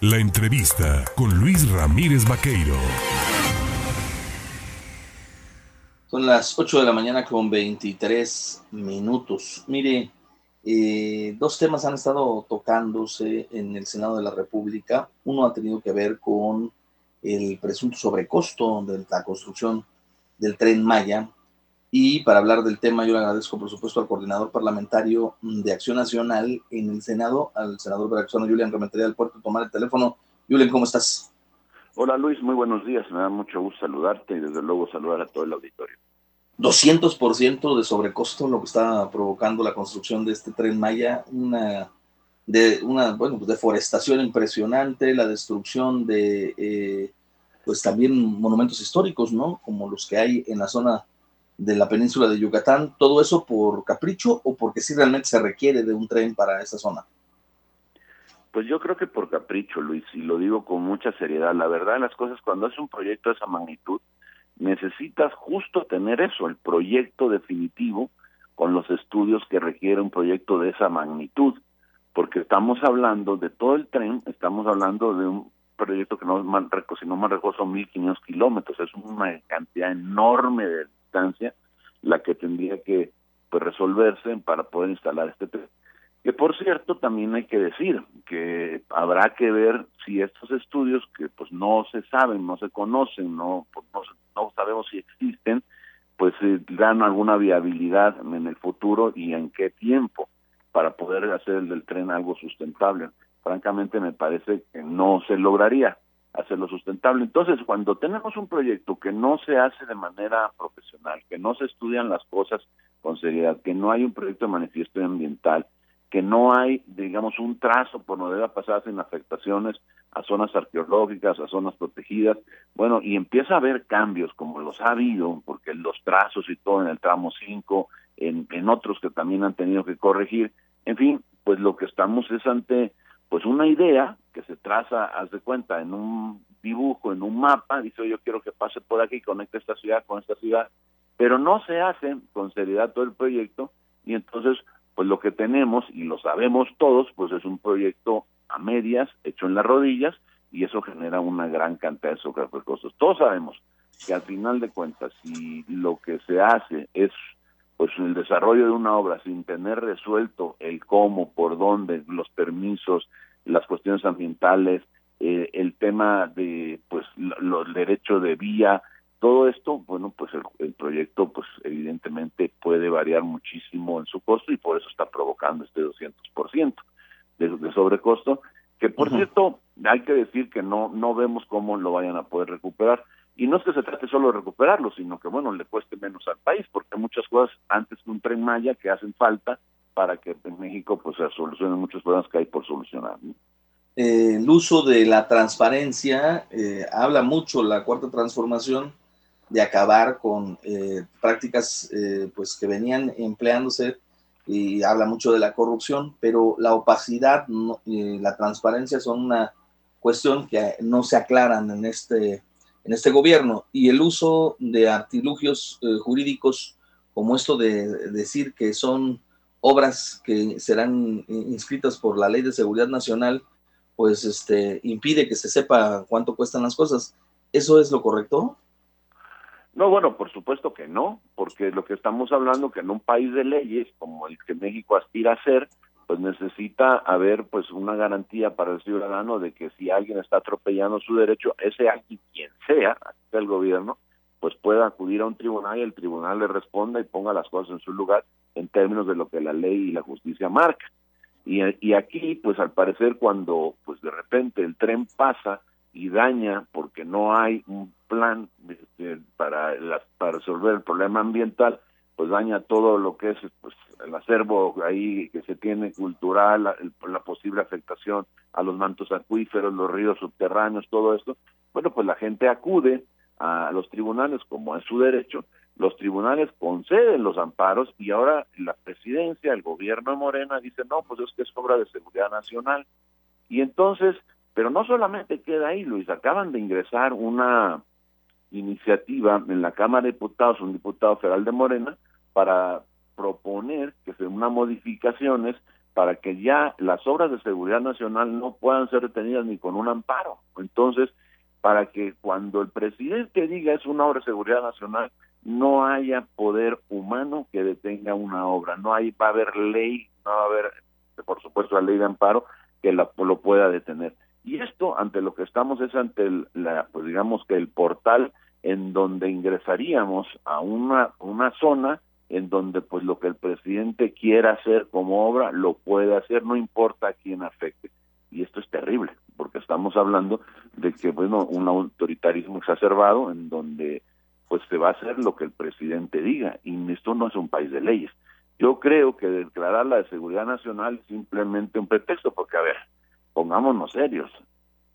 La entrevista con Luis Ramírez Vaqueiro. Son las 8 de la mañana con 23 minutos. Mire, eh, dos temas han estado tocándose en el Senado de la República. Uno ha tenido que ver con el presunto sobrecosto de la construcción del tren Maya. Y para hablar del tema, yo le agradezco, por supuesto, al coordinador parlamentario de Acción Nacional en el Senado, al senador veracruzano Julián Rementería del Puerto, tomar el teléfono. Julián, ¿cómo estás? Hola Luis, muy buenos días. Me da mucho gusto saludarte y desde luego saludar a todo el auditorio. 200% de sobrecosto lo que está provocando la construcción de este tren Maya, una de una bueno, pues, deforestación impresionante, la destrucción de eh, pues también monumentos históricos, ¿no? Como los que hay en la zona de la península de Yucatán, todo eso por capricho o porque sí realmente se requiere de un tren para esa zona. Pues yo creo que por capricho, Luis, y lo digo con mucha seriedad. La verdad, las cosas, cuando es un proyecto de esa magnitud, necesitas justo tener eso, el proyecto definitivo con los estudios que requiere un proyecto de esa magnitud, porque estamos hablando de todo el tren, estamos hablando de un proyecto que no, si no me recuerdo son 1.500 kilómetros, es una cantidad enorme de distancia la que tendría que pues, resolverse para poder instalar este tren. Que por cierto, también hay que decir que habrá que ver si estos estudios que pues no se saben, no se conocen, no, pues, no, sabemos si existen, pues eh, dan alguna viabilidad en el futuro y en qué tiempo para poder hacer el del tren algo sustentable. Francamente me parece que no se lograría hacerlo sustentable. Entonces, cuando tenemos un proyecto que no se hace de manera profesional, que no se estudian las cosas con seriedad, que no hay un proyecto de manifiesto ambiental, que no hay, digamos, un trazo por donde deba pasar sin afectaciones a zonas arqueológicas, a zonas protegidas, bueno, y empieza a haber cambios como los ha habido, porque los trazos y todo en el tramo 5, en, en otros que también han tenido que corregir, en fin, pues lo que estamos es ante pues una idea que se traza, haz de cuenta, en un dibujo, en un mapa, dice yo quiero que pase por aquí, conecte esta ciudad con esta ciudad, pero no se hace con seriedad todo el proyecto y entonces pues lo que tenemos y lo sabemos todos, pues es un proyecto a medias, hecho en las rodillas y eso genera una gran cantidad de sobrecostos. Todos sabemos que al final de cuentas si lo que se hace es pues el desarrollo de una obra sin tener resuelto el cómo, por dónde, los permisos, las cuestiones ambientales, eh, el tema de pues los derechos de vía, todo esto, bueno, pues el, proyecto pues evidentemente puede variar muchísimo en su costo y por eso está provocando este 200% de, de sobrecosto, que por cierto, hay que decir que no no vemos cómo lo vayan a poder recuperar y no es que se trate solo de recuperarlo, sino que, bueno, le cueste menos al país, porque hay muchas cosas antes que un tren Maya que hacen falta para que en México pues se solucionen muchos problemas que hay por solucionar. Eh, el uso de la transparencia, eh, habla mucho la cuarta transformación de acabar con eh, prácticas pues que venían empleándose y habla mucho de la corrupción, pero la opacidad y la transparencia son una cuestión que no se aclaran en este en este gobierno y el uso de artilugios eh, jurídicos como esto de decir que son obras que serán inscritas por la Ley de Seguridad Nacional, pues este impide que se sepa cuánto cuestan las cosas. ¿Eso es lo correcto? No, bueno, por supuesto que no, porque lo que estamos hablando que en un país de leyes como el que México aspira a ser, pues necesita haber pues una garantía para el ciudadano de que si alguien está atropellando su derecho, ese alguien quien sea, el gobierno, pues pueda acudir a un tribunal y el tribunal le responda y ponga las cosas en su lugar en términos de lo que la ley y la justicia marca. Y, y aquí, pues al parecer cuando pues de repente el tren pasa y daña porque no hay un plan este, para, para resolver el problema ambiental, pues daña todo lo que es pues, el acervo ahí que se tiene cultural, la, la, posible afectación a los mantos acuíferos, los ríos subterráneos, todo esto, bueno, pues la gente acude a los tribunales como es su derecho, los tribunales conceden los amparos y ahora la presidencia, el gobierno de Morena dice, no, pues es que es obra de seguridad nacional. Y entonces, pero no solamente queda ahí, Luis, acaban de ingresar una iniciativa en la Cámara de Diputados, un diputado federal de Morena, para proponer que se unas modificaciones para que ya las obras de seguridad nacional no puedan ser detenidas ni con un amparo. Entonces, para que cuando el presidente diga es una obra de seguridad nacional, no haya poder humano que detenga una obra, no hay, va a haber ley, no va a haber, por supuesto, la ley de amparo que la, lo pueda detener. Y esto, ante lo que estamos, es ante la, pues digamos que el portal en donde ingresaríamos a una, una zona en donde pues lo que el presidente quiera hacer como obra lo puede hacer, no importa a quién afecte. Y esto es terrible, porque estamos hablando de que, bueno, un autoritarismo exacerbado en donde pues se va a hacer lo que el presidente diga, y esto no es un país de leyes. Yo creo que declarar la seguridad nacional es simplemente un pretexto, porque a ver, pongámonos serios,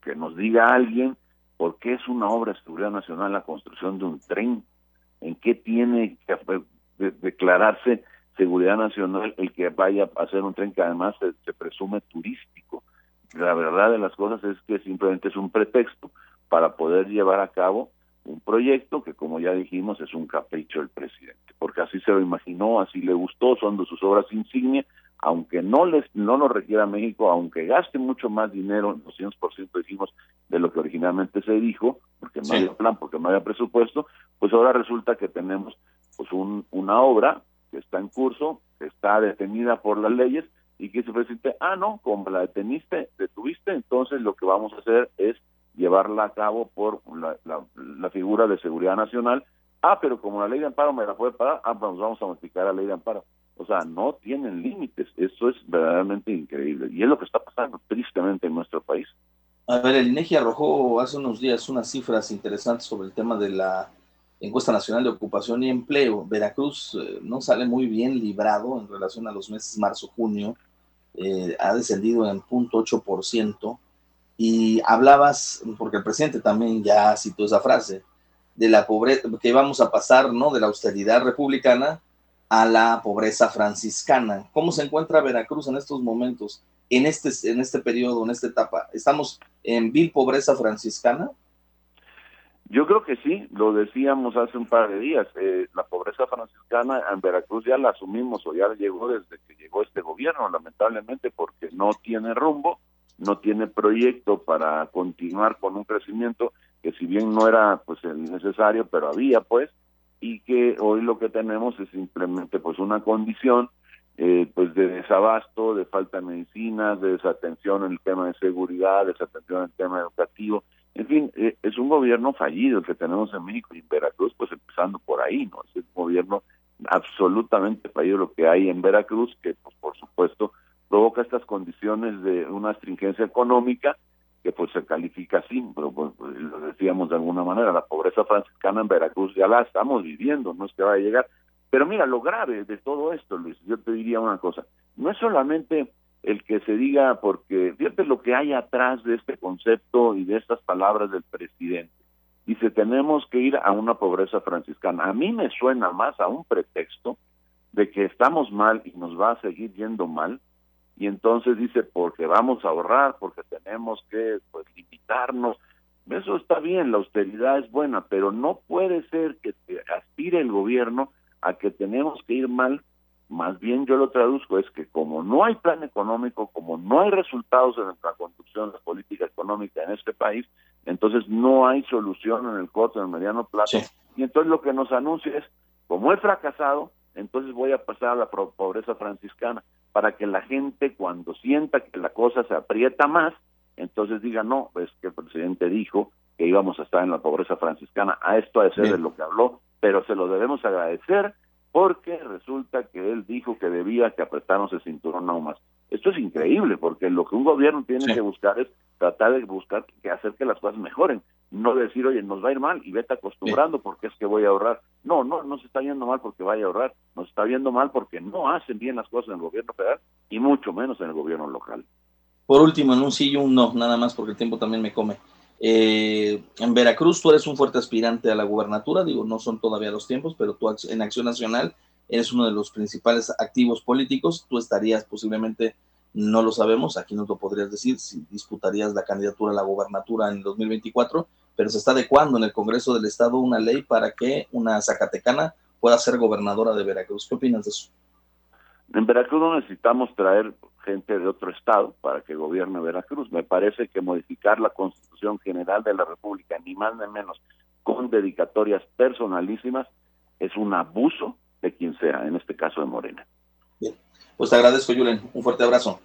que nos diga alguien por qué es una obra de seguridad nacional la construcción de un tren, en qué tiene que declararse seguridad nacional el que vaya a hacer un tren que además se presume turístico. La verdad de las cosas es que simplemente es un pretexto para poder llevar a cabo un proyecto que como ya dijimos es un capricho del presidente, porque así se lo imaginó, así le gustó, son de sus obras insignia, aunque no les no lo requiera México, aunque gaste mucho más dinero, 200% dijimos de lo que originalmente se dijo, porque no había plan, porque no había presupuesto, pues ahora resulta que tenemos pues un, una obra que está en curso, que está detenida por las leyes y que se presidente, ah no, como la deteniste, detuviste, entonces lo que vamos a hacer es llevarla a cabo por la, la, figura de seguridad nacional. Ah, pero como la ley de amparo me la puede pagar, ah, pues vamos a modificar la ley de amparo. O sea, no tienen límites. Eso es verdaderamente increíble. Y es lo que está pasando tristemente en nuestro país. A ver, el INEGI arrojó hace unos días unas cifras interesantes sobre el tema de la encuesta nacional de ocupación y empleo. Veracruz eh, no sale muy bien librado en relación a los meses marzo-junio. Eh, ha descendido en 0.8% y hablabas, porque el presidente también ya citó esa frase, de la pobreza, que vamos a pasar, ¿no? De la austeridad republicana a la pobreza franciscana. ¿Cómo se encuentra Veracruz en estos momentos, en este, en este periodo, en esta etapa? ¿Estamos en vil pobreza franciscana? Yo creo que sí, lo decíamos hace un par de días, eh, la pobreza franciscana en Veracruz ya la asumimos o ya llegó desde que llegó este gobierno, lamentablemente porque no tiene rumbo, no tiene proyecto para continuar con un crecimiento que si bien no era pues el necesario, pero había pues, y que hoy lo que tenemos es simplemente pues una condición eh, pues de desabasto, de falta de medicinas, de desatención en el tema de seguridad, de desatención en el tema educativo, en fin, eh, es un gobierno fallido el que tenemos en México y en Veracruz, pues empezando por ahí, ¿no? Es un gobierno absolutamente fallido lo que hay en Veracruz, que pues por supuesto provoca estas condiciones de una stringencia económica que pues se califica así, pero pues, pues, lo decíamos de alguna manera, la pobreza franciscana en Veracruz ya la estamos viviendo, no es que va a llegar. Pero mira, lo grave de todo esto, Luis, yo te diría una cosa, no es solamente el que se diga, porque fíjate lo que hay atrás de este concepto y de estas palabras del presidente. Dice, tenemos que ir a una pobreza franciscana. A mí me suena más a un pretexto de que estamos mal y nos va a seguir yendo mal, y entonces dice porque vamos a ahorrar, porque tenemos que pues limitarnos. Eso está bien, la austeridad es buena, pero no puede ser que aspire el gobierno a que tenemos que ir mal. Más bien yo lo traduzco es que como no hay plan económico, como no hay resultados en la conducción de la política económica en este país, entonces no hay solución en el corto, en el mediano plazo. Y entonces lo que nos anuncia es, como he fracasado, entonces voy a pasar a la pobreza franciscana para que la gente cuando sienta que la cosa se aprieta más, entonces diga, no, es que el presidente dijo que íbamos a estar en la pobreza franciscana, a esto ha de ser de lo que habló, pero se lo debemos agradecer porque resulta que él dijo que debía que apretarnos el cinturón aún más. Esto es increíble, porque lo que un gobierno tiene que buscar es tratar de buscar que hacer que las cosas mejoren, no decir, oye, nos va a ir mal y vete acostumbrando porque es que voy a ahorrar. No, no, no se está viendo mal porque vaya a ahorrar, nos está viendo mal porque no hacen bien las cosas en el gobierno federal y mucho menos en el gobierno local. Por último, en un sí y un no, nada más porque el tiempo también me come. Eh, en Veracruz tú eres un fuerte aspirante a la gubernatura, digo, no son todavía los tiempos, pero tú en Acción Nacional eres uno de los principales activos políticos, tú estarías posiblemente, no lo sabemos, aquí no lo podrías decir, si disputarías la candidatura a la gubernatura en el 2024, pero se está adecuando en el Congreso del Estado una ley para que una zacatecana pueda ser gobernadora de Veracruz. ¿Qué opinas de eso? En Veracruz no necesitamos traer gente de otro estado para que gobierne Veracruz. Me parece que modificar la Constitución General de la República, ni más ni menos, con dedicatorias personalísimas, es un abuso de quien sea, en este caso de Morena. Bien, pues te agradezco, Julen. Un fuerte abrazo.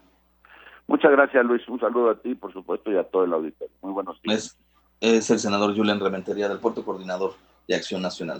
Muchas gracias, Luis. Un saludo a ti, por supuesto, y a todo el auditorio. Muy buenos días. Es, es el senador Julen Rementería del Puerto Coordinador de Acción Nacional.